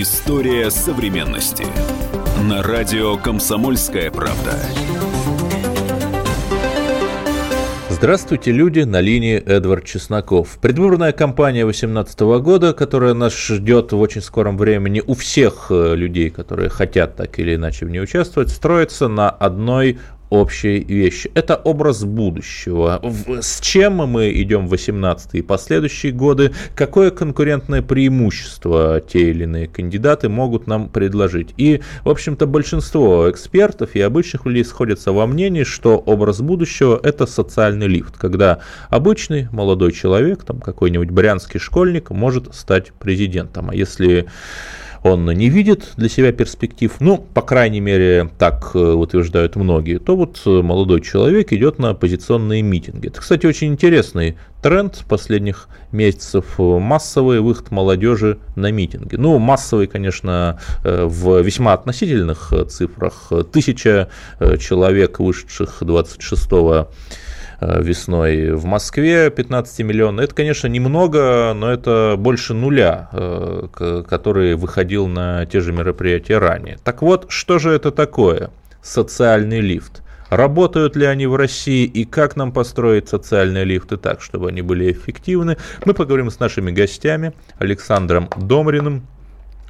История современности. На радио «Комсомольская правда». Здравствуйте, люди, на линии Эдвард Чесноков. Предвыборная кампания 2018 года, которая нас ждет в очень скором времени у всех э, людей, которые хотят так или иначе в ней участвовать, строится на одной общей вещи. Это образ будущего. С чем мы идем в 18 и последующие годы? Какое конкурентное преимущество те или иные кандидаты могут нам предложить? И, в общем-то, большинство экспертов и обычных людей сходятся во мнении, что образ будущего – это социальный лифт, когда обычный молодой человек, там какой-нибудь брянский школьник, может стать президентом. А если он не видит для себя перспектив, ну, по крайней мере, так э, утверждают многие, то вот э, молодой человек идет на оппозиционные митинги. Это, кстати, очень интересный тренд последних месяцев э, массовый выход молодежи на митинги. Ну, массовый, конечно, в весьма относительных цифрах. Тысяча человек, вышедших 26 Э, весной в Москве 15 миллионов. Это, конечно, немного, но это больше нуля, э, который выходил на те же мероприятия ранее. Так вот, что же это такое? Социальный лифт. Работают ли они в России и как нам построить социальные лифты так, чтобы они были эффективны, мы поговорим с нашими гостями Александром Домриным,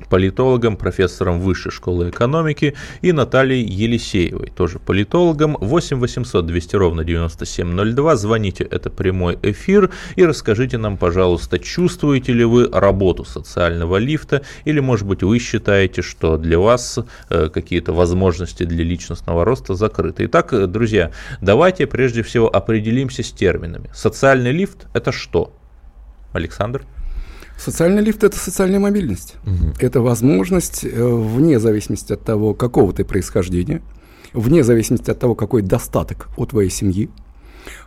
политологом, профессором Высшей школы экономики, и Натальей Елисеевой, тоже политологом. 8 800 200 ровно 9702. Звоните, это прямой эфир. И расскажите нам, пожалуйста, чувствуете ли вы работу социального лифта, или, может быть, вы считаете, что для вас э, какие-то возможности для личностного роста закрыты. Итак, друзья, давайте прежде всего определимся с терминами. Социальный лифт – это что? Александр? Социальный лифт – это социальная мобильность. Угу. Это возможность, э, вне зависимости от того, какого ты происхождения, вне зависимости от того, какой достаток у твоей семьи,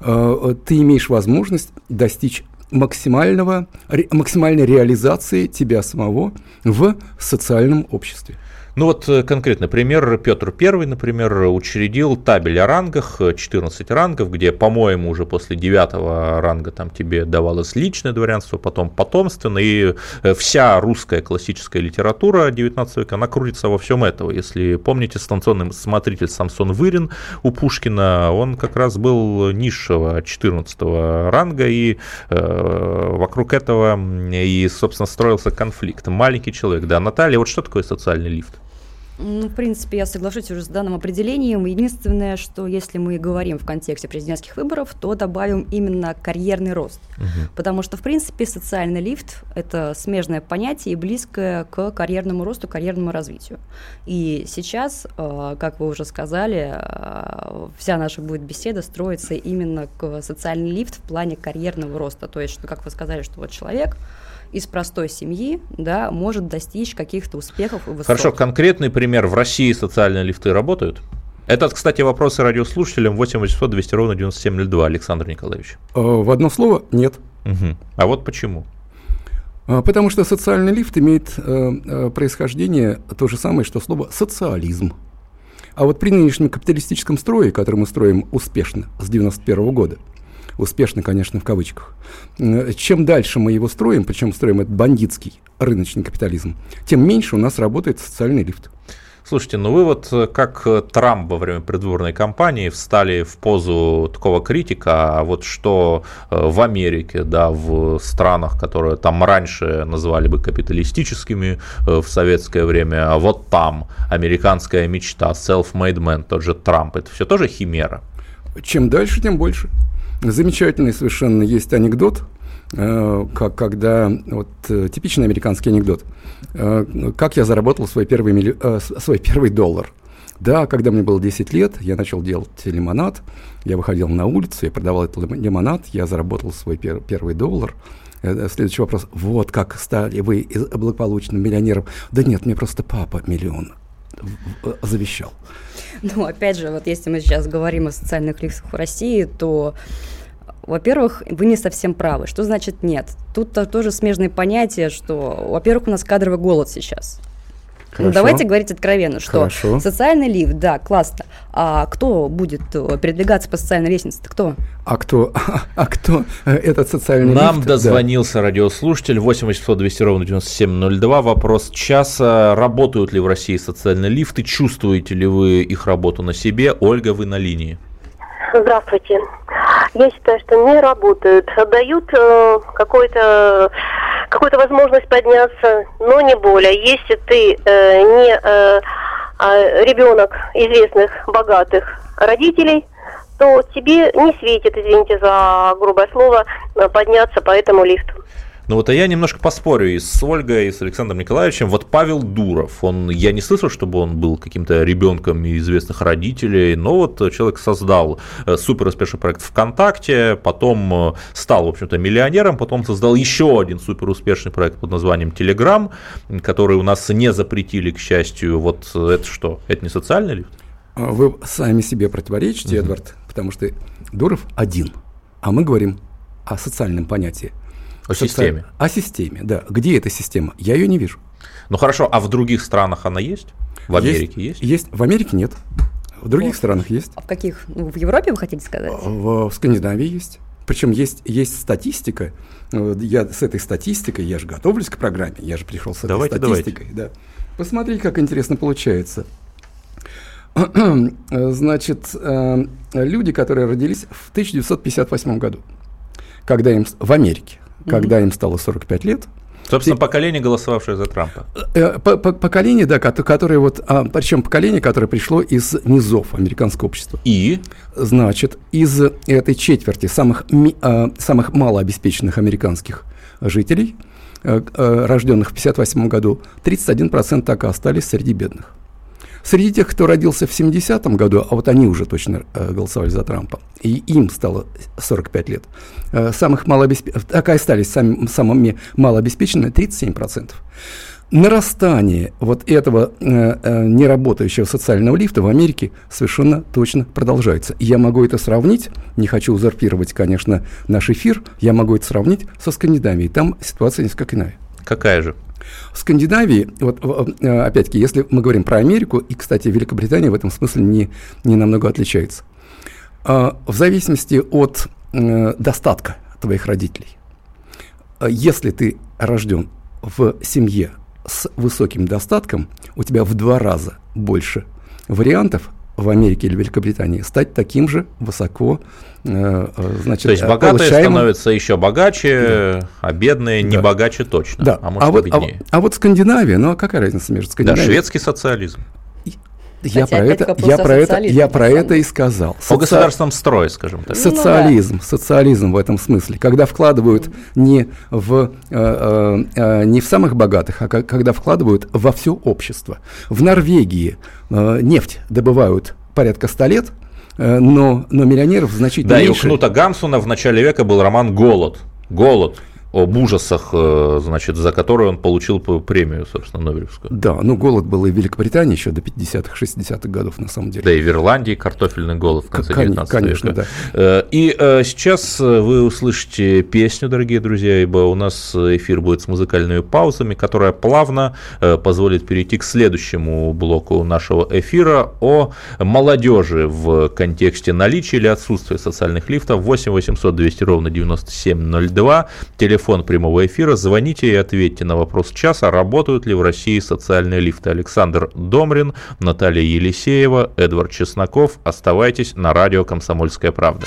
э, ты имеешь возможность достичь максимального, максимальной реализации тебя самого в социальном обществе. Ну вот э, конкретный пример. Петр I, например, учредил табель о рангах, 14 рангов, где, по-моему, уже после 9 ранга там тебе давалось личное дворянство, потом потомственное, и э, вся русская классическая литература 19 века, она крутится во всем этого. Если помните, станционный смотритель Самсон Вырин у Пушкина, он как раз был низшего 14 ранга, и э, вокруг этого и, собственно, строился конфликт. Маленький человек, да. Наталья, вот что такое социальный лифт? Ну, в принципе, я соглашусь уже с данным определением. Единственное, что если мы говорим в контексте президентских выборов, то добавим именно карьерный рост. Угу. Потому что, в принципе, социальный лифт – это смежное понятие и близкое к карьерному росту, карьерному развитию. И сейчас, э, как вы уже сказали, э, вся наша будет беседа строится именно к социальный лифт в плане карьерного роста. То есть, что, как вы сказали, что вот человек – из простой семьи, да, может достичь каких-то успехов и высот. Хорошо, конкретный пример. В России социальные лифты работают? Это, кстати, вопросы радиослушателям 8 800 200 ровно 9702, Александр Николаевич. Э, в одно слово – нет. Угу. А вот почему? А, потому что социальный лифт имеет э, э, происхождение то же самое, что слово «социализм». А вот при нынешнем капиталистическом строе, который мы строим успешно с 91 года – успешно, конечно, в кавычках. Э, чем дальше мы его строим, причем строим этот бандитский рыночный капитализм, тем меньше у нас работает социальный лифт. Слушайте, ну вы вот э, как э, Трамп во время предвыборной кампании встали в позу такого критика, а вот что в Америке, да, в странах, которые там раньше называли бы капиталистическими в советское время, а вот там американская мечта, self-made man, тот же Трамп, это все тоже химера? Чем дальше, тем больше. Замечательный совершенно есть анекдот, э, как, когда, вот э, типичный американский анекдот, э, как я заработал свой первый, милли, свой первый доллар. Да, когда мне было 10 лет, я начал делать лимонад, я выходил на улицу, я продавал этот лимонад, я заработал свой пер, первый доллар. Следующий вопрос. Вот как стали вы благополучным миллионером? Да нет, мне просто папа миллион завещал. Ну, опять же, вот если мы сейчас говорим о социальных лифтах в России, то во-первых, вы не совсем правы. Что значит нет? Тут тоже смежные понятия, что, во-первых, у нас кадровый голод сейчас. Хорошо. Ну, давайте говорить откровенно, что Хорошо. социальный лифт, да, классно. А кто будет э, передвигаться по социальной лестнице? Кто? А кто, а кто э, этот социальный Нам лифт? дозвонился да. радиослушатель 8 800 200 ровно 9702. Вопрос часа. Работают ли в России социальные лифты? Чувствуете ли вы их работу на себе? Ольга, вы на линии. Здравствуйте. Я считаю, что не работают. Дают э, какой-то какую-то возможность подняться, но не более. Если ты э, не э, э, ребенок известных, богатых родителей, то тебе не светит, извините за грубое слово, подняться по этому лифту. Ну вот а я немножко поспорю и с Ольгой, и с Александром Николаевичем. Вот Павел Дуров, он, я не слышал, чтобы он был каким-то ребенком известных родителей, но вот человек создал э, супер успешный проект ВКонтакте, потом э, стал, в общем-то, миллионером, потом создал еще один супер успешный проект под названием Telegram, который у нас не запретили, к счастью. Вот это что? Это не социальный лифт? А вы сами себе противоречите, угу. Эдвард, потому что Дуров один, а мы говорим о социальном понятии. О системе. О системе, да. Где эта система? Я ее не вижу. Ну хорошо, а в других странах она есть? В Америке есть? Есть. есть. В Америке нет. В других вот. странах есть. А в каких? Ну, в Европе вы хотите сказать? В, в Скандинавии есть. Причем есть, есть статистика. Я с этой статистикой, я же готовлюсь к программе, я же пришел с этой давайте, статистикой. Давайте. Да. Посмотрите, как интересно получается. Значит, э, люди, которые родились в 1958 году, когда им в Америке, когда им стало 45 лет. Собственно, поколение, голосовавшее за Трампа. Э, поколение, да, которое вот, а, причем поколение, которое пришло из низов американского общества. И? Значит, из этой четверти самых, а, самых малообеспеченных американских жителей, э, э, рожденных в 1958 году, 31% так и остались среди бедных. Среди тех, кто родился в 70-м году, а вот они уже точно э, голосовали за Трампа, и им стало 45 лет, э, самых малообеспеченных, так и остались сами, самыми малообеспеченными 37%. Нарастание вот этого э, э, неработающего социального лифта в Америке совершенно точно продолжается. Я могу это сравнить, не хочу узурпировать, конечно, наш эфир, я могу это сравнить со Скандинавией. Там ситуация несколько иная. Какая же? В Скандинавии, вот э, опять-таки, если мы говорим про Америку, и, кстати, Великобритания в этом смысле не, не намного отличается, а, в зависимости от э, достатка твоих родителей, если ты рожден в семье с высоким достатком, у тебя в два раза больше вариантов в Америке или Великобритании стать таким же высоко э, э, значит, То есть богатые получаемым... становятся еще богаче, да. а бедные да. не богаче точно, да. а может а вот, а, а вот Скандинавия, ну а какая разница между Скандинавией? Да, шведский социализм. Я про, это, я, про это, я про это и сказал. Соци... О государственном строе, скажем так. Социализм, ну, да. социализм в этом смысле, когда вкладывают не в, э, э, э, не в самых богатых, а когда вкладывают во все общество. В Норвегии э, нефть добывают порядка 100 лет, э, но, но миллионеров значительно да, меньше. Да, и у Кнута Гамсуна в начале века был роман «Голод». «Голод» об ужасах, э, значит, за которые он получил премию, собственно, Нобелевскую. Да, ну голод был и в Великобритании еще до 50-х, 60-х годов, на самом деле. Да, и в Ирландии картофельный голод в конце Кон- 19 конечно, века. Да. Э, и э, сейчас вы услышите песню, дорогие друзья, ибо у нас эфир будет с музыкальными паузами, которая плавно позволит перейти к следующему блоку нашего эфира о молодежи в контексте наличия или отсутствия социальных лифтов. 8 800 200 ровно 9702, телефон телефон прямого эфира. Звоните и ответьте на вопрос часа, работают ли в России социальные лифты. Александр Домрин, Наталья Елисеева, Эдвард Чесноков. Оставайтесь на радио «Комсомольская правда».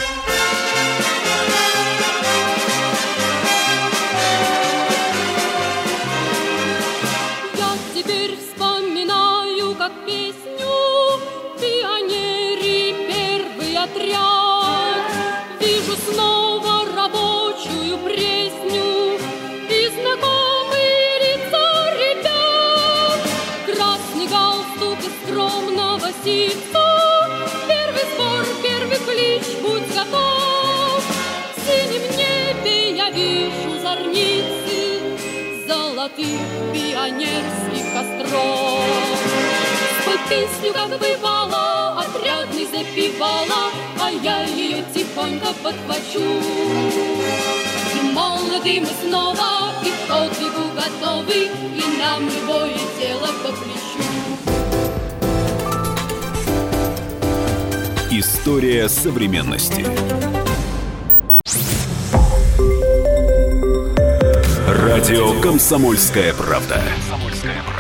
песню, как бывало, Отрядный запевала, А я ее тихонько подхвачу. И молоды мы снова, и к подвигу готовы, И нам любое дело по плечу. История современности. Радио «Комсомольская правда».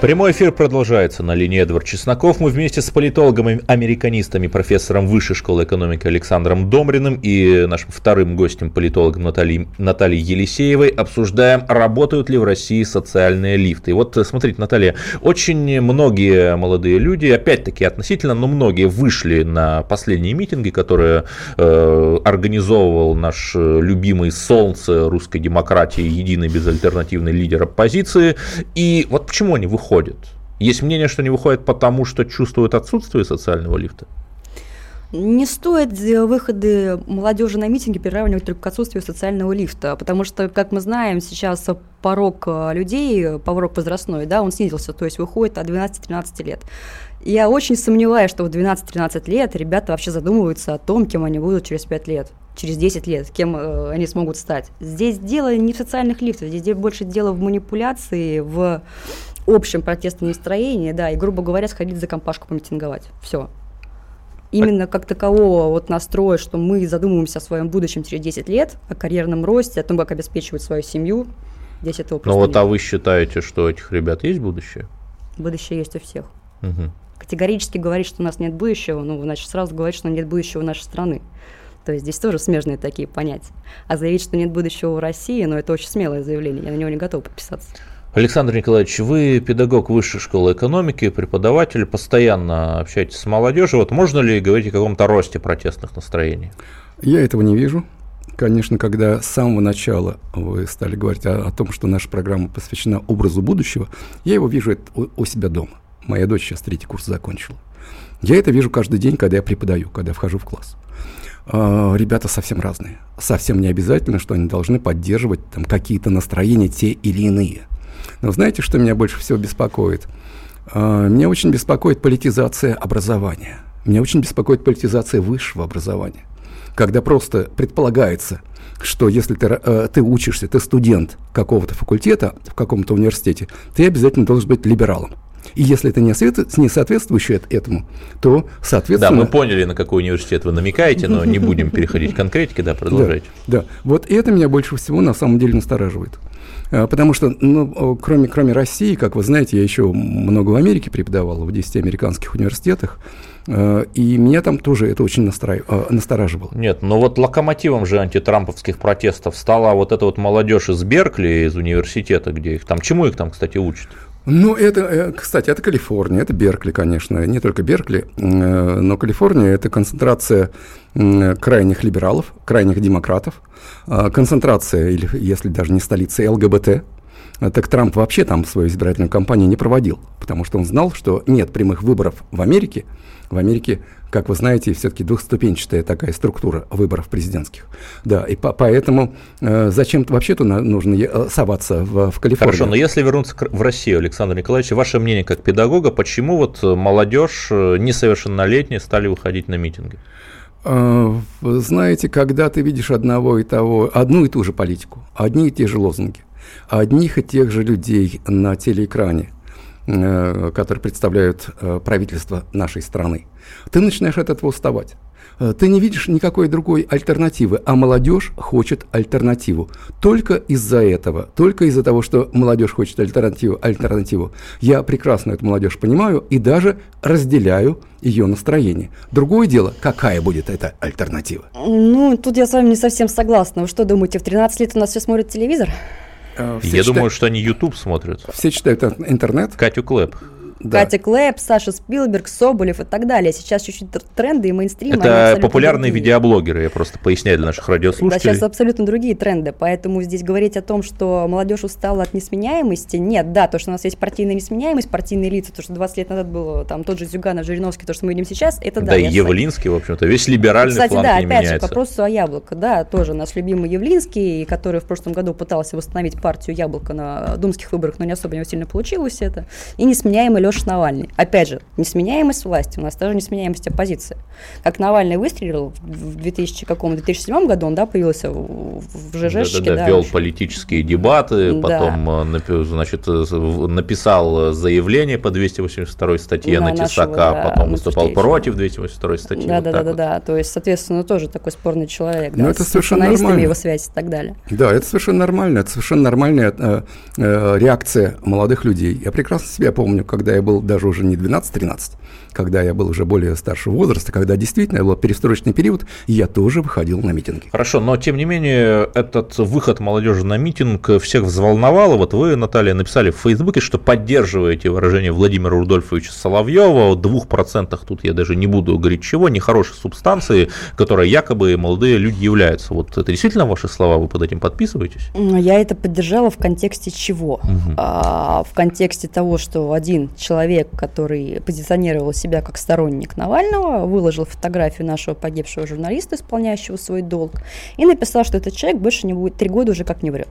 Прямой эфир продолжается на линии Эдвард Чесноков. Мы вместе с политологом-американистами, профессором Высшей школы экономики Александром Домриным и нашим вторым гостем, политологом Натальей, Натальей Елисеевой, обсуждаем, работают ли в России социальные лифты. И вот, смотрите, Наталья, очень многие молодые люди, опять-таки относительно, но многие вышли на последние митинги, которые э, организовывал наш любимый солнце русской демократии, единый безальтернативный лидер оппозиции. И вот почему они выходят? Выходят. Есть мнение, что не выходят потому, что чувствуют отсутствие социального лифта? Не стоит выходы молодежи на митинги приравнивать только к отсутствию социального лифта, потому что, как мы знаем, сейчас порог э, людей, порог возрастной, да, он снизился, то есть выходит от 12-13 лет. Я очень сомневаюсь, что в 12-13 лет ребята вообще задумываются о том, кем они будут через 5 лет, через 10 лет, кем э, они смогут стать. Здесь дело не в социальных лифтах, здесь больше дело в манипуляции, в общем протестном настроении, да, и, грубо говоря, сходить за компашку помитинговать. Все. Именно как такового вот настроя, что мы задумываемся о своем будущем через 10 лет, о карьерном росте, о том, как обеспечивать свою семью, здесь этого просто Ну вот, нет. а вы считаете, что у этих ребят есть будущее? Будущее есть у всех. Угу. Категорически говорить, что у нас нет будущего, ну, значит, сразу говорить, что нет будущего у нашей страны. То есть здесь тоже смежные такие понятия. А заявить, что нет будущего в России, ну, это очень смелое заявление, я на него не готова подписаться. Александр Николаевич, вы педагог высшей школы экономики, преподаватель, постоянно общаетесь с молодежью. Вот можно ли говорить о каком-то росте протестных настроений? Я этого не вижу. Конечно, когда с самого начала вы стали говорить о, о том, что наша программа посвящена образу будущего, я его вижу у, у себя дома. Моя дочь сейчас третий курс закончила. Я это вижу каждый день, когда я преподаю, когда я вхожу в класс. А, ребята совсем разные. Совсем не обязательно, что они должны поддерживать там, какие-то настроения те или иные. Но знаете, что меня больше всего беспокоит? А, меня очень беспокоит политизация образования. Меня очень беспокоит политизация высшего образования. Когда просто предполагается, что если ты, э, ты учишься, ты студент какого-то факультета в каком-то университете, ты обязательно должен быть либералом. И если это не, освет... не соответствующее этому, то, соответственно... Да, мы поняли, на какой университет вы намекаете, но не будем переходить к конкретике, да, продолжайте. Да, да, вот это меня больше всего на самом деле настораживает. А, потому что, ну, кроме, кроме России, как вы знаете, я еще много в Америке преподавал, в 10 американских университетах, а, и меня там тоже это очень настраив... А, настораживало. Нет, но вот локомотивом же антитрамповских протестов стала вот эта вот молодежь из Беркли, из университета, где их там, чему их там, кстати, учат? Ну, это, э, кстати, это Калифорния, это Беркли, конечно, не только Беркли, э, но Калифорния – это концентрация крайних либералов, крайних демократов, а, концентрация, если даже не столица, ЛГБТ, так Трамп вообще там свою избирательную кампанию не проводил, потому что он знал, что нет прямых выборов в Америке. В Америке, как вы знаете, все-таки двухступенчатая такая структура выборов президентских. Да, и по поэтому э, зачем-то вообще-то нужно э, соваться в, в Калифорнию. Хорошо, но если вернуться в Россию, Александр Николаевич, ваше мнение как педагога, почему вот молодежь э, несовершеннолетняя стали выходить на митинги? Вы знаете, когда ты видишь одного и того, одну и ту же политику, одни и те же лозунги, одних и тех же людей на телеэкране, э, которые представляют э, правительство нашей страны, ты начинаешь от этого уставать. Э, ты не видишь никакой другой альтернативы, а молодежь хочет альтернативу. Только из-за этого, только из-за того, что молодежь хочет альтернативу, альтернативу, я прекрасно эту молодежь понимаю и даже разделяю ее настроение. Другое дело, какая будет эта альтернатива? Ну, тут я с вами не совсем согласна. Вы что думаете, в 13 лет у нас все смотрят телевизор? Все я читают, думаю, что они YouTube смотрят. Все читают интернет. Катю Клэп. Да. Катя Клэп, Саша Спилберг, Соболев и так далее. Сейчас чуть-чуть тренды и мейнстрим. Это популярные другие. видеоблогеры, я просто поясняю для наших радиослушателей. Да, сейчас абсолютно другие тренды, поэтому здесь говорить о том, что молодежь устала от несменяемости, нет, да, то, что у нас есть партийная несменяемость, партийные лица, то, что 20 лет назад было там тот же Зюганов, Жириновский, то, что мы видим сейчас, это да. Да, и Явлинский, в общем-то, весь либеральный Кстати, фланг да, не опять меняется. же, по вопросу о Яблоко, да, тоже наш любимый Явлинский, который в прошлом году пытался восстановить партию Яблоко на думских выборах, но не особо не сильно получилось это, и несменяемый Леша Навальный. Опять же, несменяемость власти, у нас тоже несменяемость оппозиции. Как Навальный выстрелил в 2000, каком, 2007 году, он, да, появился в, в ЖЖшке, да, да, да, вел политические дебаты, Да. потом, э, значит, э, написал заявление по 282 статье На на нашего, Тесака, да, потом выступал против 282 статьи. Да, вот да, да, да, вот. да. То есть, соответственно, тоже такой спорный человек. Ну, да, это с совершенно нормально. его связь и так далее. Да, это совершенно нормально. Это совершенно нормальная э, э, реакция молодых людей. Я прекрасно себя помню, когда я был даже уже не 12-13, когда я был уже более старшего возраста, когда действительно был перестроечный период, я тоже выходил на митинги. Хорошо, но тем не менее этот выход молодежи на митинг всех взволновал. Вот вы, Наталья, написали в Фейсбуке, что поддерживаете выражение Владимира Рудольфовича Соловьева о двух процентах, тут я даже не буду говорить чего, нехорошей субстанции, которой якобы молодые люди являются. Вот это действительно ваши слова, вы под этим подписываетесь? Но Я это поддержала в контексте чего? А, в контексте того, что один человек, который позиционировал себя как сторонник Навального, выложил фотографию нашего погибшего журналиста, исполняющего свой долг, и написал, что этот человек больше не будет три года уже как не врет.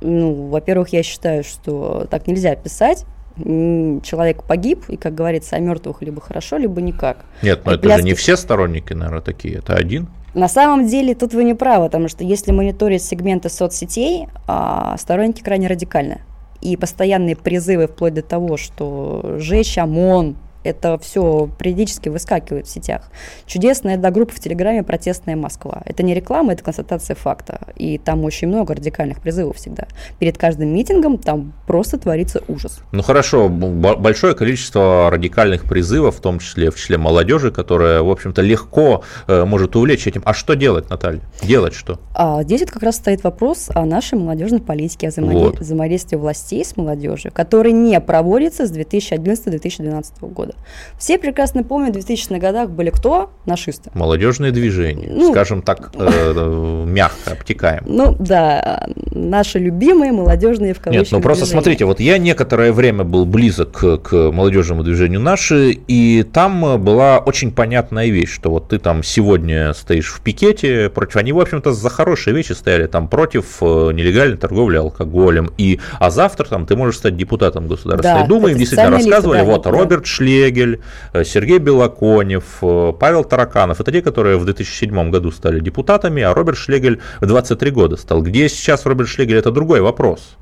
Ну, во-первых, я считаю, что так нельзя писать. Человек погиб, и, как говорится, о мертвых либо хорошо, либо никак. Нет, но И это же не пляски- все сторонники, наверное, такие, это один. На самом деле тут вы не правы, потому что если мониторить сегменты соцсетей, а, сторонники крайне радикальны. И постоянные призывы вплоть до того, что жечь ОМОН, это все периодически выскакивает в сетях. Чудесная одна группа в Телеграме «Протестная Москва». Это не реклама, это констатация факта. И там очень много радикальных призывов всегда. Перед каждым митингом там просто творится ужас. Ну хорошо, большое количество радикальных призывов, в том числе в числе молодежи, которая, в общем-то, легко э, может увлечь этим. А что делать, Наталья? Делать что? А здесь вот как раз стоит вопрос о нашей молодежной политике, о взаимоде- Вот. взаимодействии властей с молодежью, который не проводится с 2011-2012 года. Все прекрасно помнят, в 2000-х годах были кто? Нашисты. Молодежные движения, Ну, скажем так, э, мягко, обтекаем. Ну да, наши любимые молодежные в кавычках Нет, ну просто движения. смотрите, вот я некоторое время был близок к, к молодежному движению наши, и там была очень понятная вещь, что вот ты там сегодня стоишь в пикете против, они, в общем-то, за хорошие вещи стояли там против э, нелегальной торговли алкоголем, и, а завтра там ты можешь стать депутатом Государственной Да, Думы, им действительно официальные лица, рассказывали, да, вот да. Роберт Шлегель, э, Сергей Белоконев, э, Павел Тараканов, это те, которые в 2007 году стали депутатами, а Роберт Шлегель в 23 года стал. Где сейчас Роберт Шлегель, это другой вопрос.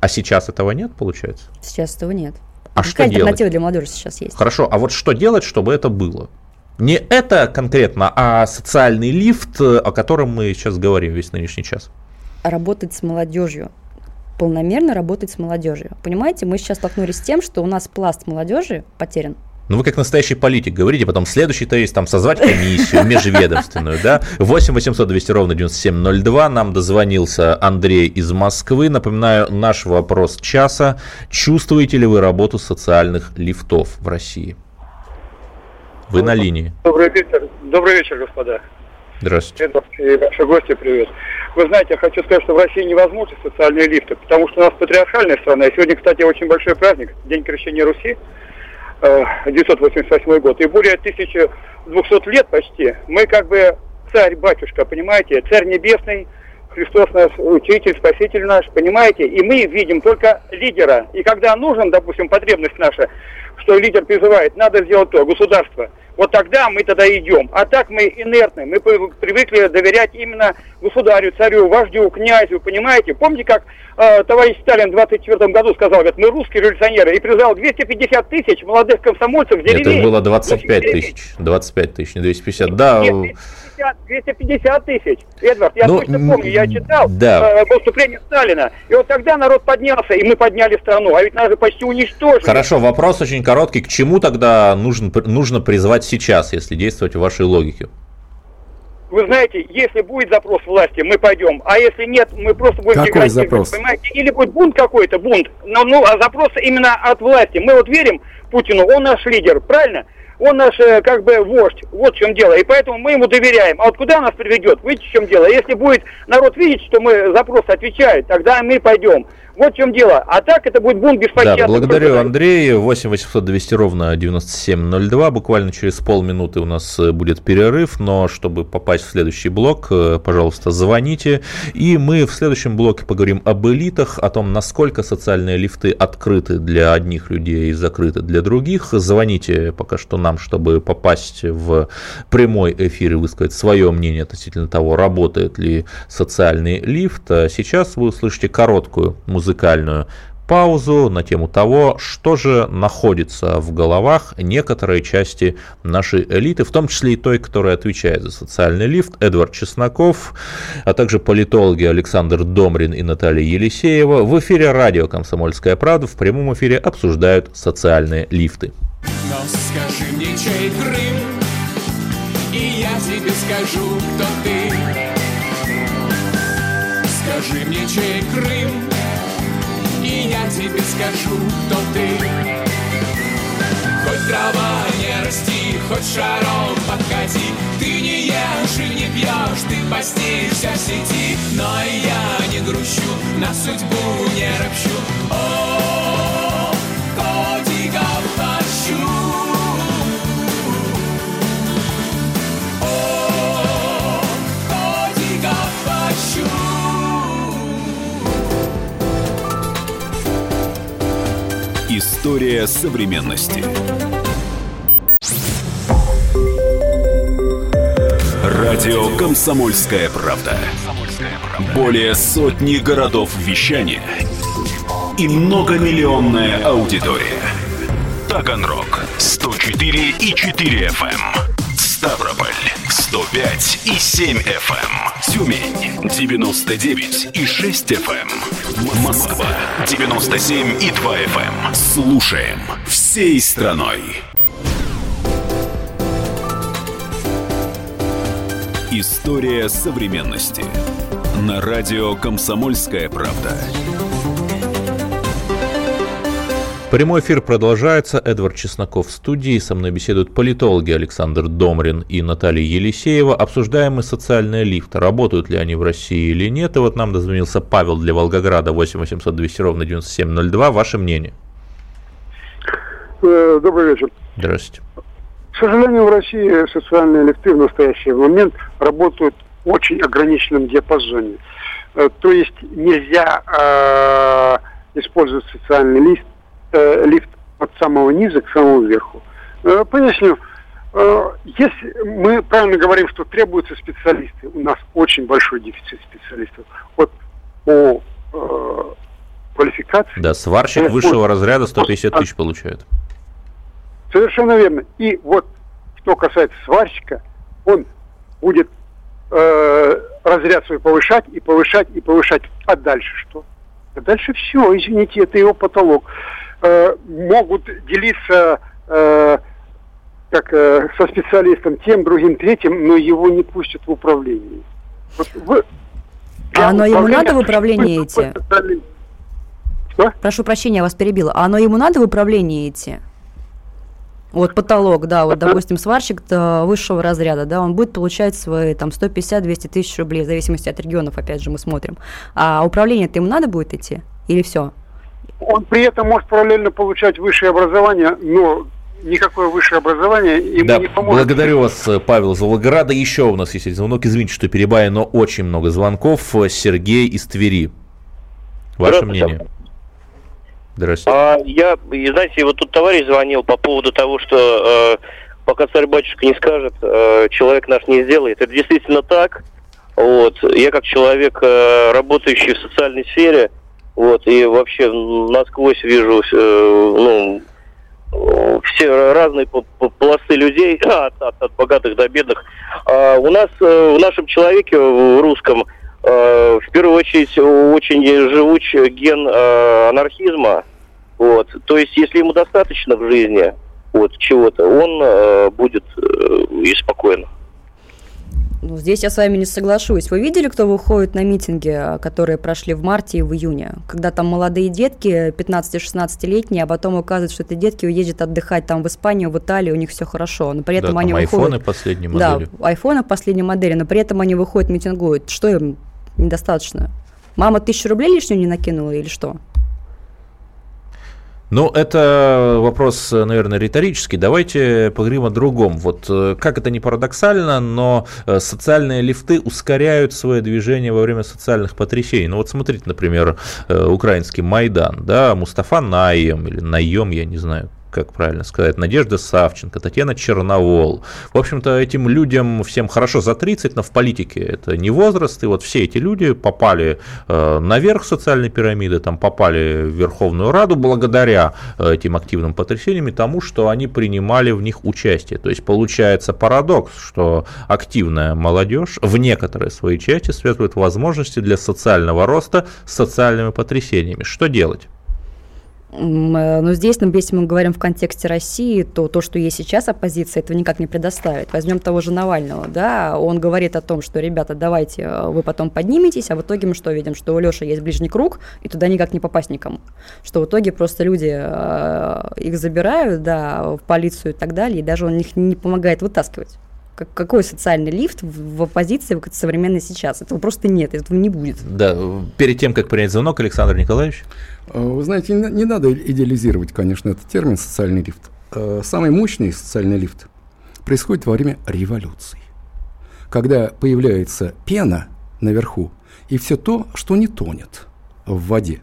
А сейчас этого нет, получается? Сейчас этого нет. А Какая что делать? альтернатива для молодежи сейчас есть? Хорошо, а вот что делать, чтобы это было? Не это конкретно, а социальный лифт, э, о котором мы сейчас говорим весь нынешний час. Работать с молодежью полномерно работать с молодежью. Понимаете, мы сейчас столкнулись с тем, что у нас пласт молодежи потерян. Ну, вы как настоящий политик говорите, потом следующий-то есть там созвать комиссию межведомственную, да? 8 800 200 ровно 9702. Нам дозвонился Андрей из Москвы. Напоминаю, наш вопрос часа. Чувствуете ли вы работу социальных лифтов в России? Вы на линии. Добрый вечер, добрый вечер, господа. Здравствуйте. И ваши гости, привет. Вы знаете, я хочу сказать, что в России невозможны социальные лифты, потому что у нас патриархальная страна. И сегодня, кстати, очень большой праздник, День крещения Руси, э, 988 год. И более 1200 лет почти мы как бы царь-батюшка, понимаете, царь небесный, Христос наш учитель, спаситель наш, понимаете? И мы видим только лидера. И когда нужен, допустим, потребность наша, что лидер призывает, надо сделать то, государство. Вот тогда мы тогда идем. А так мы инертны. Мы привыкли доверять именно государю, царю, вождю, князю, понимаете? Помните, как э, товарищ Сталин в 24 году сказал, говорит, мы русские революционеры, и призвал 250 тысяч молодых комсомольцев в Нет, деревень. их было 25 Деревень. тысяч. 25 тысяч, не 250. Да, Нет, 250, 250 тысяч. Эдвард, я Ну, точно помню, я читал да. э, выступление Сталина. И вот тогда народ поднялся, и мы подняли страну. А ведь нас же почти уничтожили. Хорошо, вопрос очень короткий. К чему тогда нужен, нужно призвать сейчас, если действовать в вашей логике? вы знаете, если будет запрос власти, мы пойдем, а если нет, мы просто будем Какой играть, запрос? понимаете? Или будет бунт какой-то, бунт, но, ну, а запрос именно от власти. Мы вот верим Путину, он наш лидер, правильно? Он наш, э, как бы, вождь, вот в чем дело. И поэтому мы ему доверяем. А вот куда нас приведет, видите, в чем дело? Если будет народ видеть, что мы запросы отвечают, тогда мы пойдем. Вот в чем дело. А так это будет бунт беспощадный. Да, благодарю, Андрей. 8 800 200 ровно 9702. Буквально через полминуты у нас э, будет перерыв, но чтобы попасть в следующий блок, э, пожалуйста, звоните. И мы в следующем блоке поговорим об элитах, о том, насколько социальные лифты открыты для одних людей и закрыты для других. Звоните пока что нам, чтобы попасть в прямой эфир и высказать свое мнение относительно того, работает ли социальный лифт. А сейчас вы услышите короткую музыкальную паузу на тему того, что же находится в головах некоторой части нашей элиты, в том числе и той, которая отвечает за социальный лифт, Эдвард Чесноков, а также политологи Александр Домрин и Наталья Елисеева в эфире радио «Комсомольская правда» в прямом эфире обсуждают социальные лифты. Но скажи мне, чей Крым, и я тебе скажу, кто ты. Скажи мне, чей Крым, скажу, кто ты. Хоть трава не расти, хоть шаром подкати, ты не ешь и не пьешь, ты постишься в сети, но я не грущу, на судьбу не ропщу. О, котиков История современности. Радио «Комсомольская правда». Более сотни городов вещания и многомиллионная аудитория. Таганрог 104 и 4 FM. Ставрополь 105 и 7 FM. Тюмень 99 и 6 FM. Москва 97 и 2 FM. Слушаем всей страной. История современности. На радио «Комсомольская правда». Прямой эфир продолжается. Эдвард Чесноков в студии. Со мной беседуют политологи Александр Домрин и Наталья Елисеева. Обсуждаем мы социальные лифты. Работают ли они в России или нет. И вот нам дозвонился Павел для Волгограда 8 800 200 ровно 9702. Ваше мнение? Э, Добрый вечер. Здравствуйте. К сожалению, в России социальные лифты в настоящий момент работают в очень ограниченном диапазоне. Э, То есть нельзя э, использовать социальный лифт, э, лифт от самого низа к самому верху. Э, Поясню. Э, Если мы правильно говорим, что требуются специалисты, у нас очень большой дефицит специалистов. Вот по э, квалификации Да, сварщик Э, высшего вот. разряда 150 тысяч получает. Совершенно верно. И вот что касается сварщика, он будет э, разряд свой повышать и повышать и повышать. А дальше что? А дальше все, извините, это его потолок. Э, могут делиться э, как э, со специалистом тем, другим, третьим, но его не пустят в управление. Вот вы- А оно ему надо в управление идти? Что? Прошу прощения, я вас перебила. А оно ему надо в управление идти? Вот потолок, да, вот, допустим, сварщик э, высшего разряда, да, он будет получать свои там 150-200 тысяч рублей, в зависимости от регионов, опять же, мы смотрим. А управление-то ему надо будет идти? Или все? Он при этом может параллельно получать высшее образование, но никакое высшее образование ему Да, не поможет. благодарю вас, Павел из Волгограда. Еще у нас есть звонок. Извините, что перебаю, но очень много звонков. Сергей из Твери. Ваше мнение? Здравствуйте. А, я, знаете, вот тут товарищ звонил по поводу того, что э, пока царь-батюшка не скажет, э, человек наш не сделает. Это действительно так. Вот. Я как человек, э, работающий в социальной сфере, вот, и вообще насквозь вижу э, ну, все разные пласты людей, от, от- от богатых до бедных. А у нас э, в нашем человеке, в русском, э, в первую очередь очень живуч ген анархизма. Вот. То есть, если ему достаточно в жизни вот, чего-то, он будет и спокойно. Ну, здесь я с вами не соглашусь. Вы видели, кто выходит на митинги, которые прошли в марте и в июне? Когда там молодые детки, 15-16-летние, а потом оказывается, что эти детки уедут отдыхать там в Испанию, в Италию, у них все хорошо. Но при этом да, они там выходят... айфоны последней модели. Да, айфоны последней модели, но при этом они выходят, митингуют. Что им недостаточно? Мама тысячу рублей лишнюю не накинула или что? Ну, это вопрос, наверное, риторический. Давайте поговорим о другом. Вот э, как это не парадоксально, но э, социальные лифты ускоряют свое движение во время социальных потрясений. Ну вот смотрите, например, э, украинский Майдан, да, Мустафа Наем или Наем, я не знаю, как правильно сказать, Надежда Савченко, Татьяна Черновол. В общем-то, этим людям всем хорошо за 30, но в политике это не возраст. И вот все эти люди попали э, наверх социальной пирамиды, там попали в Верховную Раду благодаря э, этим активным потрясениям и тому, что они принимали в них участие. То есть получается парадокс, что активная молодежь в некоторой своей части связывает возможности для социального роста с социальными потрясениями. Что делать? Э, но здесь, ну, если мы говорим в контексте России, то то, что есть сейчас оппозиция, этого никак не предоставит. Возьмем того же Навального, да, он говорит о том, что, ребята, давайте э, вы потом подниметесь, а в итоге мы что видим? Что у Леши есть ближний круг, и туда никак не попасть никому. Что в итоге просто люди э, их забирают, да, в полицию и так далее, и даже он их не помогает вытаскивать какой социальный лифт в оппозиции в современной сейчас? Этого просто нет, этого не будет. Да, перед тем, как принять звонок, Александр Николаевич. Э, вы знаете, не, не надо идеализировать, конечно, этот термин «социальный лифт». Э, самый мощный социальный лифт происходит во время революции, когда появляется пена наверху и все то, что не тонет в воде.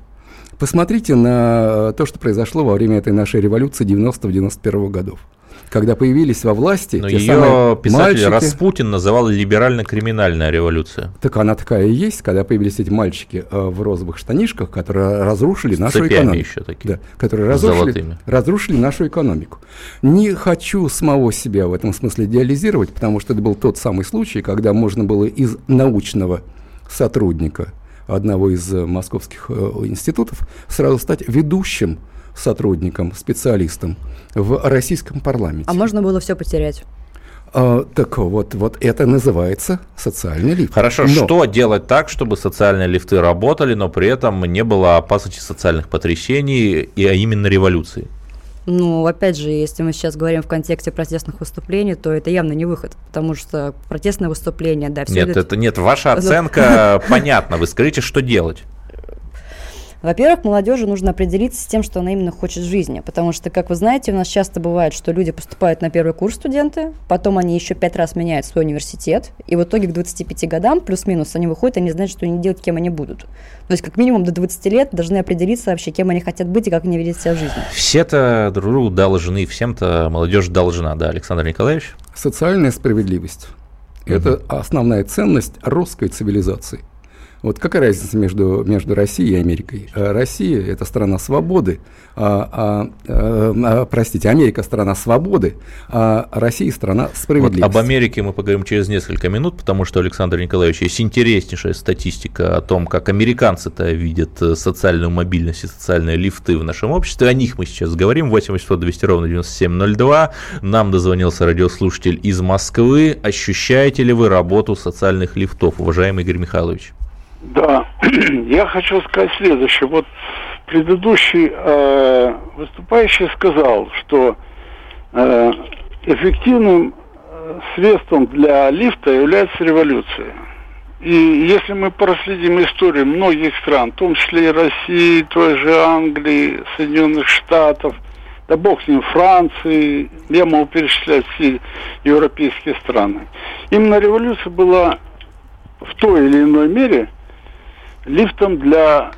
Посмотрите на то, что произошло во время этой нашей революции 90-91 годов когда появились во власти Но те ее самые писатель мальчики. Распутин называл либерально-криминальная революция. Так она такая и есть, когда появились эти мальчики э, в розовых штанишках, которые разрушили С нашу экономику. еще такие. Да, которые разрушили, золотыми. разрушили нашу экономику. Не хочу самого себя в этом смысле идеализировать, потому что это был тот самый случай, когда можно было из научного сотрудника одного из э, московских э, институтов сразу стать ведущим сотрудником, специалистом в российском парламенте. А можно было все потерять? А, так вот, вот это называется социальный лифт. Хорошо, Но- что делать так, чтобы социальные лифты работали, но при этом не было опасности социальных потрясений, и, а именно революции? Ну, опять же, если мы сейчас говорим в контексте протестных выступлений, то это явно не выход, потому что протестное выступление, да, все Нет, это нет, ваша оценка понятна. Вы скажите, что делать? Во-первых, молодежи нужно определиться с тем, что она именно хочет в жизни, потому что, как вы знаете, у нас часто бывает, что люди поступают на первый курс студенты, потом они еще пять раз меняют свой университет, и в итоге к 25 годам, плюс-минус, они выходят, они знают, что они делать, кем они будут. То есть, как минимум, до 20 лет должны определиться вообще, кем они хотят быть и как они видят себя в жизни. Все-то друг другу должны, всем-то молодежь должна, да, Александр Николаевич? Социальная справедливость – это основная ценность русской цивилизации. Вот какая разница между, между Россией и Америкой? Э, Россия – это страна свободы, а, а, э, а, простите, Америка – страна свободы, а Россия – страна Вот справедливости. об Америке мы поговорим через несколько минут, потому что, Александр Николаевич, есть интереснейшая статистика о том, как американцы-то видят э, социальную мобильность и социальные лифты в нашем обществе. О них мы сейчас говорим. 8 800 200 ровно 9702. Нам дозвонился радиослушатель из Москвы. Ощущаете ли вы работу социальных лифтов, уважаемый Игорь Михайлович? Да, я хочу сказать следующее. Вот предыдущий э, выступающий сказал, что э, эффективным э, средством для лифта является революция. И если мы проследим историю многих стран, в том числе и России, той же Англии, Соединенных Штатов, да бог с ним, Франции, я могу перечислять все европейские страны. Именно революция была в той или иной мере лифтом для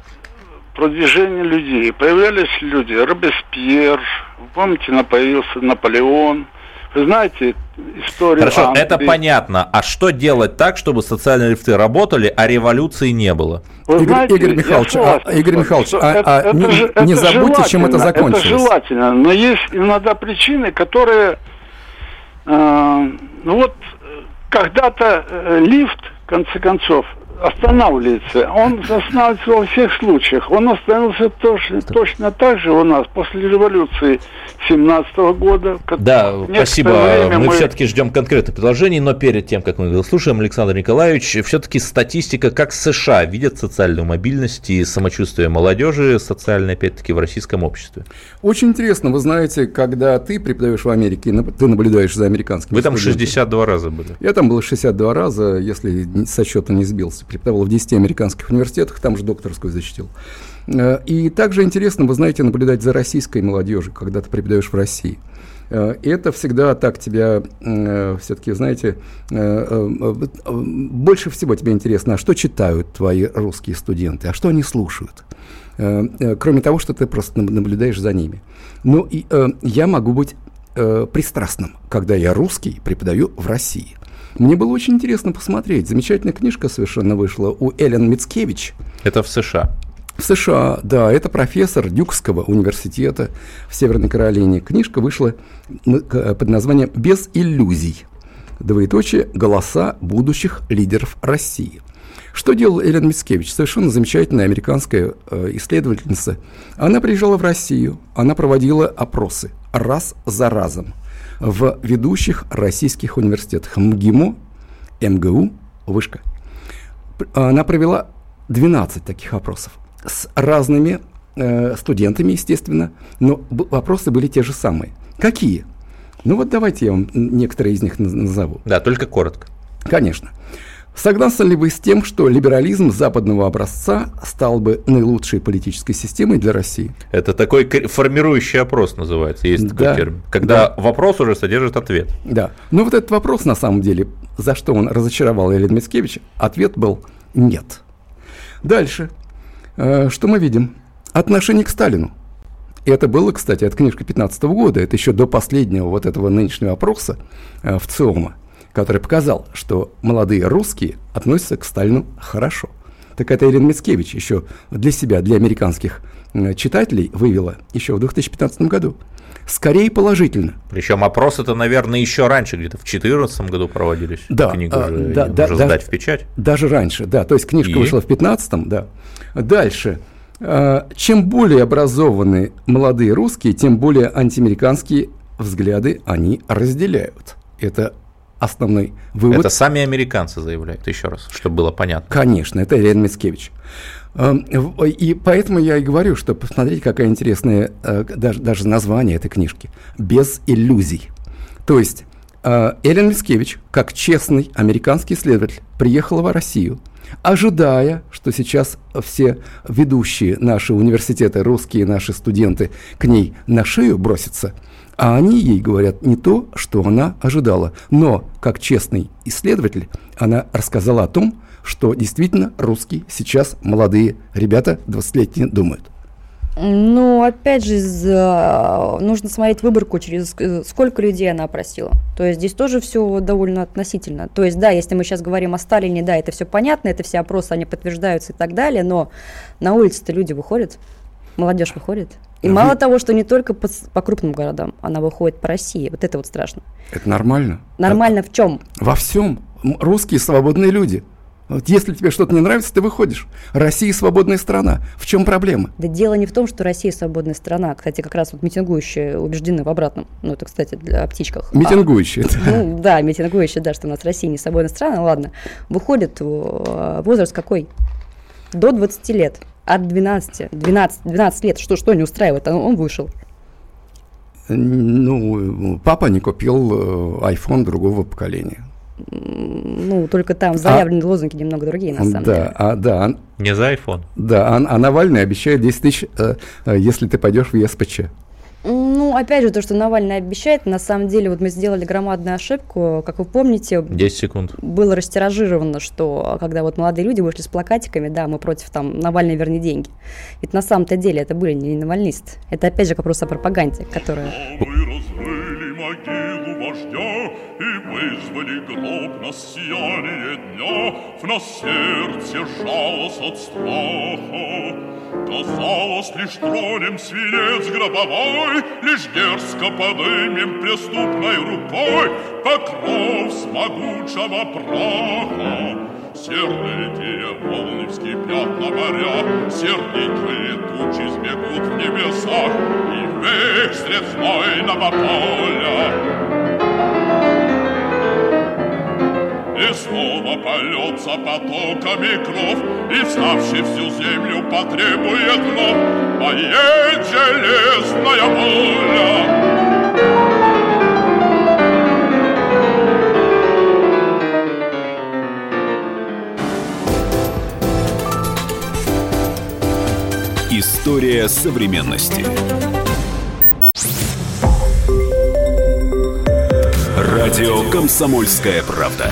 продвижения людей. Появлялись люди, Робеспьер, вы помните, появился Наполеон. Вы знаете историю Хорошо, Англии. это понятно. А что делать так, чтобы социальные лифты работали, а революции не было? Вы Игорь- знаете, Игорь Михайлович, а- Игорь Михайлович, а- это- а это не- же- не забудьте, чем это закончилось. Это желательно, но есть иногда причины, которые, э, ну вот, э, когда-то э, лифт, в конце концов, останавливается. Он останавливается во всех случаях. Он остановился точно, точно так же у нас после революции 17 года. Да, спасибо. Мы, мы все-таки ждем конкретных предложений, но перед тем, как мы слушаем, Александр Николаевич, все-таки статистика, как США видят социальную мобильность и самочувствие молодежи социальное, опять-таки, в российском обществе. Очень интересно. Вы знаете, когда ты преподаешь в Америке, ты наблюдаешь за американским Вы там 62 раза были. Я там был 62 раза, если со счета не сбился преподавал в 10 американских университетах, там же докторскую защитил. Э, и также интересно, вы знаете, наблюдать за российской молодежью, когда ты преподаешь в России. Э, и это всегда так тебя, э, все-таки, знаете, больше всего тебе интересно, а что читают твои русские студенты, а что они слушают, кроме того, что ты просто наблюдаешь за ними. Ну, и я могу быть пристрастным, когда я русский преподаю в России. Мне было очень интересно посмотреть. Замечательная книжка совершенно вышла у Эллен Мицкевич. Это в США. В США, да, это профессор Дюкского университета в Северной Каролине. Книжка вышла под названием «Без иллюзий. Двоеточие. Голоса будущих лидеров России». Что делала Эллен Мицкевич? Совершенно замечательная американская э, исследовательница. Она приезжала в Россию, она проводила опросы раз за разом – в ведущих российских университетах МГИМО, МГУ, Вышка. Она провела 12 таких опросов с разными э, студентами, естественно, но вопросы были те же самые. Какие? Ну вот давайте я вам некоторые из них назову. Да, только коротко. Конечно. Согласны ли вы с тем, что либерализм западного образца стал бы наилучшей политической системой для России? Это такой формирующий опрос называется, есть такой да, термин. Когда да. вопрос уже содержит ответ. Да. Ну вот этот вопрос на самом деле, за что он разочаровал Елена Мицкевича, ответ был нет. Дальше. Э, что мы видим? Отношение к Сталину. И это было, кстати, от книжки 15 года, это еще до последнего вот этого нынешнего опроса э, в ЦИОМа который показал, что молодые русские относятся к Сталину хорошо. Так это Ирина Мицкевич еще для себя, для американских э, читателей вывела еще в 2015 году. Скорее положительно. Причем опросы-то, наверное, еще раньше, где-то в 2014 году проводились. Да, книгу а, уже, да, да, уже да, сдать в печать. Даже раньше, да. То есть книжка И? вышла в 2015, да. Дальше. А, чем более образованные молодые русские, тем более антиамериканские взгляды они разделяют. Это основной вывод. Это сами американцы заявляют, еще раз, чтобы было понятно. Конечно, это Леонид Мицкевич. Эм, и поэтому я и говорю, что посмотрите, какое интересное э, даже, даже название этой книжки. «Без иллюзий». То есть Эллен Мицкевич, как честный американский исследователь, приехала в Россию, ожидая, что сейчас все ведущие наши университеты, русские наши студенты к ней на шею бросятся – а они ей говорят не то, что она ожидала. Но, как честный исследователь, она рассказала о том, что действительно русские сейчас молодые ребята 20-летние думают. Ну, опять же, нужно смотреть выборку, через сколько людей она опросила. То есть здесь тоже все довольно относительно. То есть, да, если мы сейчас говорим о Сталине, да, это все понятно, это все опросы, они подтверждаются и так далее, но на улице-то люди выходят, молодежь выходит. И а мало вы... того, что не только по, по крупным городам, она выходит по России. Вот это вот страшно. Это нормально. Нормально это... в чем? Во всем. Русские свободные люди. Вот если тебе что-то не нравится, ты выходишь. Россия свободная страна. В чем проблема? Да дело не в том, что Россия свободная страна. Кстати, как раз вот митингующие убеждены в обратном. Ну, это, кстати, для, о птичках. Митингующие. А, ну, да, митингующие, да, что у нас Россия не свободная страна. Ладно. Выходит возраст какой? До 20 лет от 12, 12, 12 лет, что, что не устраивает, он вышел. Ну, папа не купил э, iPhone другого поколения. Ну, только там заявлены а, лозунги немного другие, на самом да, деле. А, да, Не за iPhone. Да, а, а Навальный обещает 10 тысяч, э, э, если ты пойдешь в ЕСПЧ. Ну, опять же, то, что Навальный обещает, на самом деле, вот мы сделали громадную ошибку, как вы помните. 10 секунд. Было растиражировано, что когда вот молодые люди вышли с плакатиками, да, мы против там Навальный верни деньги. Ведь на самом-то деле это были не навальнисты. Это опять же вопрос о пропаганде, которая... Вы разрыли могилу вождя и ли гроб на сияние дня, В нас сердце сжалось от страха. Казалось, лишь тронем свинец гробовой, Лишь дерзко подымем преступной рукой Покров с могучего праха. Сердитые волны вскипят на моря, Сердитые тучи сбегут в небесах, И средь знойного поля. И снова польется потоками кров, И вставший всю землю потребует вновь Моей железная воля. История современности. Радио «Комсомольская правда».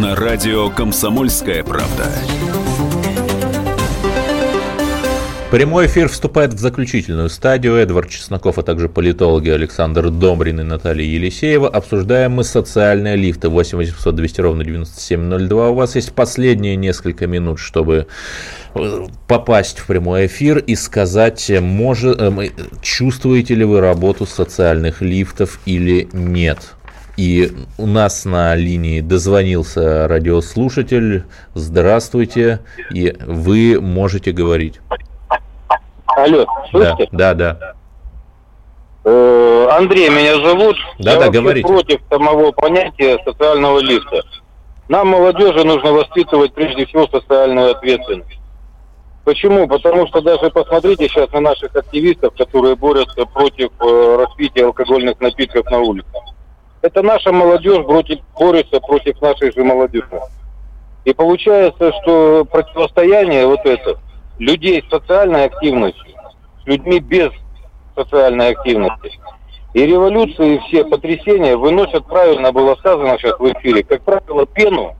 На радио «Комсомольская правда». Прямой эфир вступает в заключительную стадию. Эдвард Чесноков, а также политологи Александр Домрин и Наталья Елисеева. Обсуждаем мы социальные лифты. 8 800 200 ровно 9702. У вас есть последние несколько минут, чтобы э, попасть в прямой эфир и сказать, может, э, чувствуете ли вы работу социальных лифтов или нет. И у нас на линии дозвонился радиослушатель. Здравствуйте, и вы можете говорить. Алло, слышите? Да, да, да. Э, Андрей меня зовут. Да, Я да, говорите. против самого понятия социального лифта. Нам, молодежи, нужно воспитывать прежде всего социальную ответственность. Почему? Потому что даже посмотрите сейчас на наших активистов, которые борются против э, распития алкогольных напитков на улицах. Это наша молодежь против, борется против нашей же молодежи. И получается, что противостояние вот это людей с социальной активностью, с людьми без социальной активности. И революции, и все потрясения выносят, правильно было сказано сейчас в эфире, как правило, пену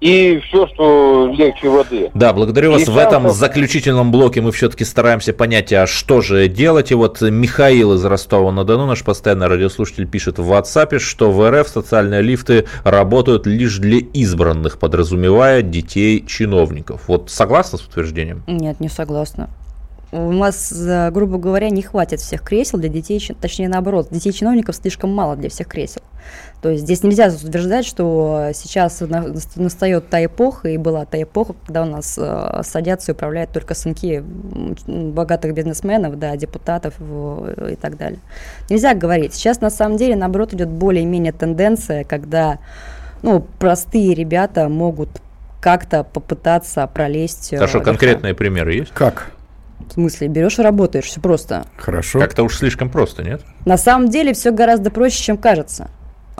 и все, что легче воды. Да, благодарю вас. И в этом заключительном блоке мы все-таки стараемся понять, а что же делать. И вот Михаил из Ростова-на-Дону, наш постоянный радиослушатель, пишет в WhatsApp, что в РФ социальные лифты работают лишь для избранных, подразумевая детей чиновников. Вот согласны с утверждением? Нет, не согласна. У нас, э, грубо говоря, не хватит всех кресел для детей, точнее наоборот, детей чиновников слишком мало для всех кресел. То есть здесь нельзя утверждать, что сейчас на- настает та эпоха, и была та эпоха, когда у нас э, садятся и управляют только сынки богатых бизнесменов, да, депутатов э, и так далее. Нельзя говорить. Сейчас на самом деле, наоборот, идет более-менее тенденция, когда ну, простые ребята могут как-то попытаться пролезть. э, Хорошо, легко. конкретные примеры есть? Как? В смысле, берешь и работаешь, все просто. Хорошо. Как-то уж слишком просто, нет? На самом деле все гораздо проще, чем кажется.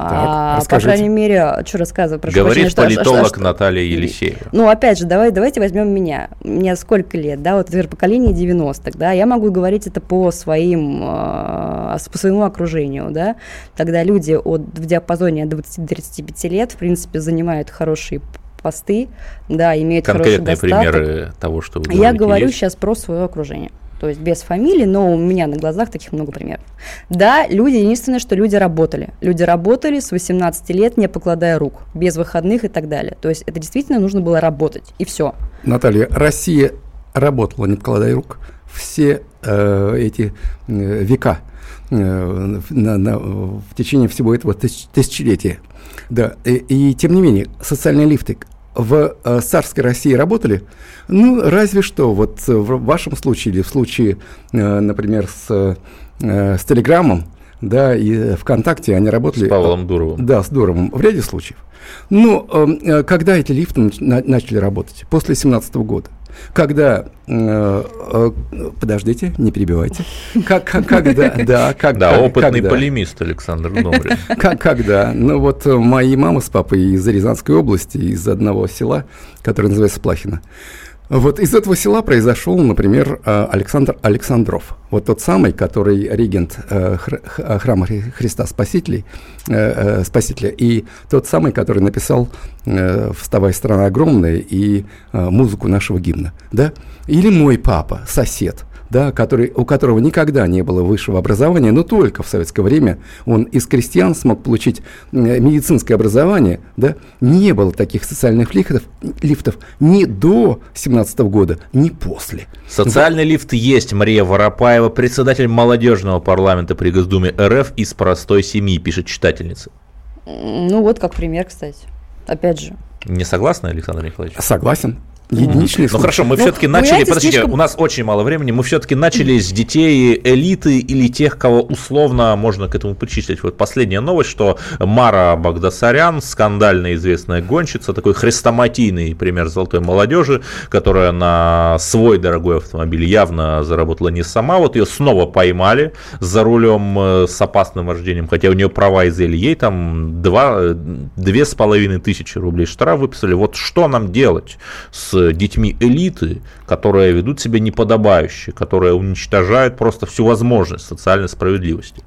А, по расскажите. крайней мере, что рассказывать? Прошу Говорит прощения, что- политолог что- Наталья Елисеева. Ну, опять же, давай, давайте возьмем меня. Мне сколько лет, да, вот, например, поколение 90-х, да, я могу говорить это по своим, с- по своему окружению, да, тогда люди от, в диапазоне от 20 до 35 лет, в принципе, занимают хорошие посты, да, имеют Конкретные хороший достаток. примеры того, что вы Я говорите, говорю есть? сейчас про свое окружение. То есть без фамилии, но у меня на глазах таких много примеров. Да, люди, единственное, что люди работали. Люди работали с 18 лет, не покладая рук, без выходных и так далее. То есть это действительно нужно было работать, и все. Наталья, Россия работала, не покладая рук, все э, эти э, века на- на- в течение всего этого тысяч- тысячелетия. Да, и, и тем не менее, социальные лифты в э, царской России работали? Ну, разве что. Вот э, в вашем случае или в случае, э, например, с, э, с Телеграмом, да, и ВКонтакте они работали... С Павлом Дуровым. Да, с Дуровым, в ряде случаев. Ну, э, э, когда эти лифты нач- на- начали работать? После 17 года. Когда, э, э, подождите, не перебивайте, как, как, когда, да, как, Да, как- опытный когда? полемист Александр Добрин. Как, когда? Ну вот э, мои мама с папой из Рязанской области, из одного села, которое называется Плахино. Вот из этого села произошел, например, э, Александр Александров. Вот тот самый, который регент э, х- храма Хри- Христа Спасителей, э, э, Спасителя, и тот самый, который написал «Вставай, страна огромная» и музыку нашего гимна. Да? Или мой папа, сосед, да, который, у которого никогда не было высшего образования, но только в советское время он из крестьян смог получить медицинское образование, да, не было таких социальных лифтов, лифтов ни до 17 года, ни после. Социальный лифт есть. Мария Воропаева, председатель молодежного парламента при Госдуме РФ из простой семьи, пишет читательница. Ну вот как пример, кстати. Опять же. Не согласны, Александр Николаевич? Согласен. Единичный Ну случай. хорошо, мы Ну, все-таки вы начали, подождите, слишком- у нас очень мало времени, мы все-таки начали с детей элиты или тех, кого условно можно к этому причислить. Вот последняя новость, что Мара Багдасарян, скандально известная гонщица, такой хрестоматийный пример золотой молодежи, которая на свой дорогой автомобиль явно заработала не сама, вот ее снова поймали за рулем э, с опасным вождением, хотя у нее права изъяли, ей там два, э, две с половиной тысячи рублей штраф выписали. Вот что нам делать с детьми элиты, которые ведут себя неподобающе, которые уничтожают просто всю возможность социальной справедливости?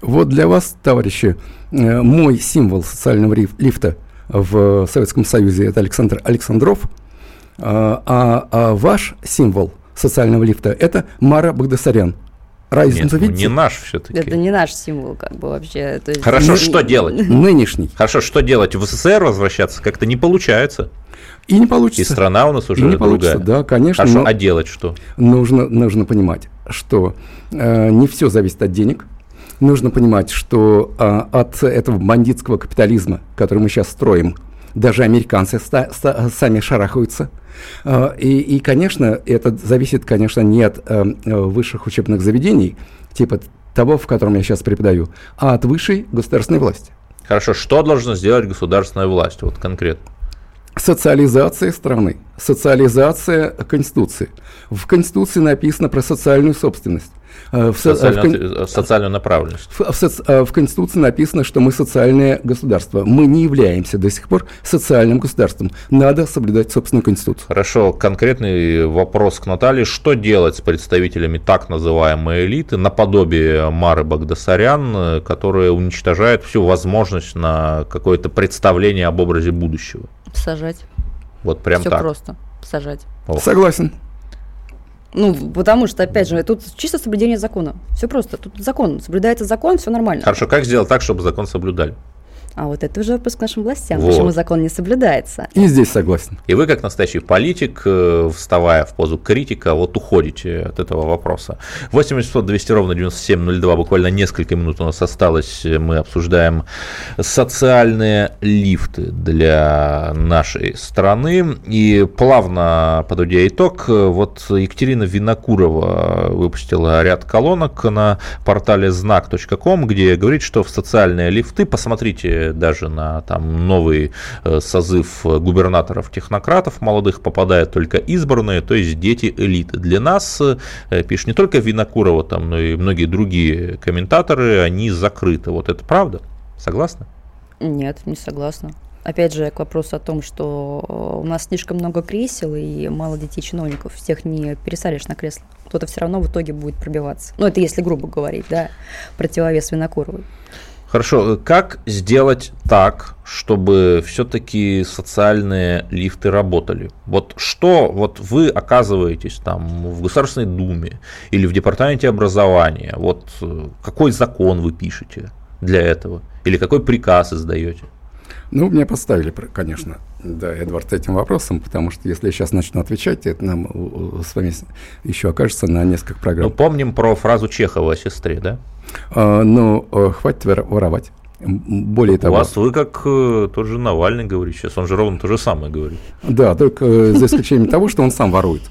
Вот для вас, товарищи, э, мой символ социального лифта в Советском Союзе это Александр Александров, а, а- а ваш символ социального лифта это Мара Багдасарян. Разницу Нет, ну, видите? не наш все-таки. Это не наш символ, как бы вообще. То есть- Хорошо, Ну, что делать? Нынешний. Хорошо, что делать? В СССР возвращаться как-то не получается. И не И получится. страна у нас уже И не получится, другая. да, конечно. Хорошо, но а делать что? нужно, нужно понимать, что э, не все зависит от денег. Нужно понимать, что а, от этого бандитского капитализма, который мы сейчас строим, даже американцы сами шарахаются. А, и, и, конечно, это зависит, конечно, не от э, э, высших учебных заведений, типа того, в котором я сейчас преподаю, а от высшей государственной власти. Хорошо, что должна сделать государственная власть, вот конкретно? Социализация страны, социализация Конституции. В Конституции написано про социальную собственность. Э, В, со- в кон- Социальную, социальную направленность. в- в э, в Конституции написано, что мы социальное государство. Мы не являемся до сих пор социальным государством. Надо соблюдать собственную Конституцию. Хорошо, конкретный вопрос к Наталье. Что делать с представителями так называемой элиты, наподобие Мары Багдасарян, э, которые уничтожают всю возможность на какое-то представление об образе будущего? Сажать. Вот прям Все так. просто. Сажать. Ох. Согласен. Ну, потому что, опять же, тут чисто соблюдение закона. Все просто. Тут закон. Соблюдается закон, все нормально. Хорошо, как сделать так, чтобы закон соблюдали? А вот это уже вопрос к нашим властям, Вот. почему закон не соблюдается. И здесь согласен. И вы, как настоящий политик, э, вставая в позу критика, вот уходите от этого вопроса. 8 800 200 ровно 9702, буквально несколько минут у нас осталось. Мы обсуждаем социальные лифты для нашей страны. И плавно подводя итог, вот Екатерина Винокурова выпустила ряд колонок на портале знак.ком, где говорит, что в социальные лифты, посмотрите даже на там новый э, созыв губернаторов-технократов молодых, попадают только избранные, то есть дети элиты. Для нас, э, пишет не только Винокурова, там, но и многие другие комментаторы, они закрыты. Вот это правда? Согласны? Нет, не согласна. Опять же, к вопросу о том, что э, у нас слишком много кресел и мало детей-чиновников, всех не пересадишь на кресло. Кто-то все равно в итоге будет пробиваться. Ну, это если грубо говорить, да, противовес Винокуровой. Хорошо, как сделать так, чтобы все-таки социальные лифты работали? Вот что вот вы оказываетесь там в Государственной Думе или в Департаменте образования? Вот э, какой закон вы пишете для этого? Или какой приказ издаете? Ну, меня поставили, конечно, да, Эдвард, этим вопросом, потому что если я сейчас начну отвечать, это нам с вами еще окажется на несколько Ну, программ. помним про фразу Чехова о сестре, да? А, но э, хватит вор- воровать. Более У того, вас вы как э, тот же Навальный говорит сейчас, он же ровно то же самое говорит. да, только э, за исключением того, что он сам ворует.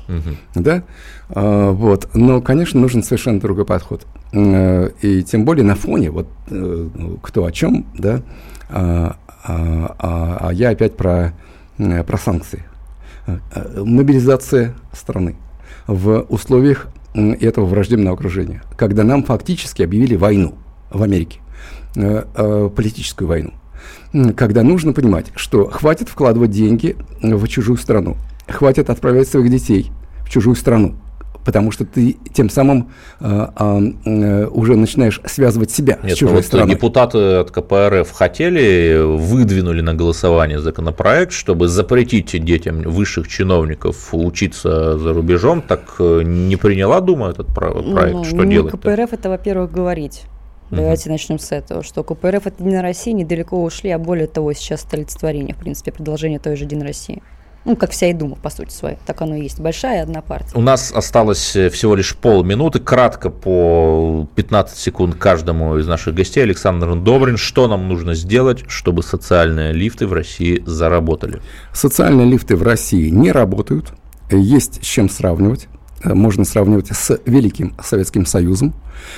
Да? А, вот. Но, конечно, нужен совершенно другой подход. Э, И тем более на фоне, вот э, ну, кто о чем, да, а, а- а- я опять про, э, про санкции. э, э, мобилизация страны в условиях этого враждебного окружения, когда нам фактически объявили войну в Америке, политическую войну, когда нужно понимать, что хватит вкладывать деньги в чужую страну, хватит отправлять своих детей в чужую страну, потому что ты тем самым э, э, уже начинаешь связывать себя Нет, с чужой ну вот страной. Депутаты от КПРФ хотели, выдвинули на голосование законопроект, чтобы запретить детям высших чиновников учиться за рубежом. Так э, не приняла Дума этот проект? Ну, что не делать? КПРФ это, во-первых, говорить. Давайте начнем с этого, что КПРФ это День России недалеко ушли, а более того, сейчас столицетворение, в принципе, продолжение той же День России. Ну, как вся и Дума, по сути своей. Так оно и есть. Большая одна партия. У нас осталось э, всего лишь полминуты. Кратко по 15 секунд каждому из наших гостей. Александр Добрин. Что нам нужно сделать, чтобы социальные лифты в России заработали? Социальные лифты в России не работают. Есть с чем сравнивать. Э, можно сравнивать с Великим Советским Союзом.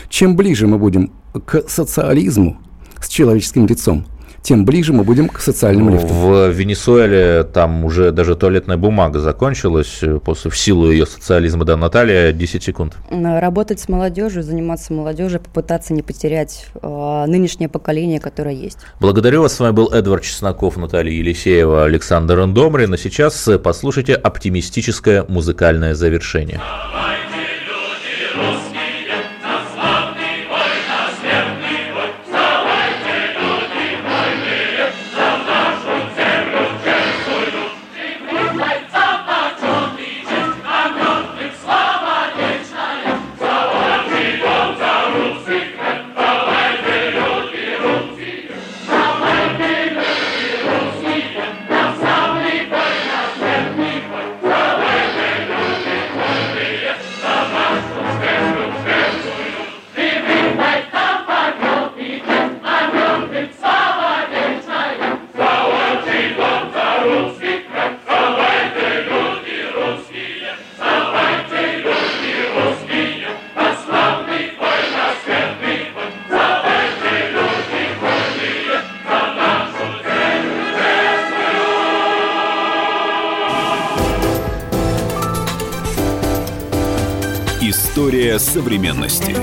Чем ближе мы будем к социализму с человеческим лицом, тем ближе мы будем к социальным лифтам. В Венесуэле там уже даже туалетная бумага закончилась э, после, в силу ее социализма. Да, Наталья, 10 секунд. Работать с молодежью, заниматься молодежью, попытаться не потерять э, нынешнее поколение, которое есть. Благодарю вас. С вами был Эдвард Чесноков, Наталья Елисеева, Александр Эндомрин. А сейчас э, послушайте оптимистическое музыкальное завершение. История современности.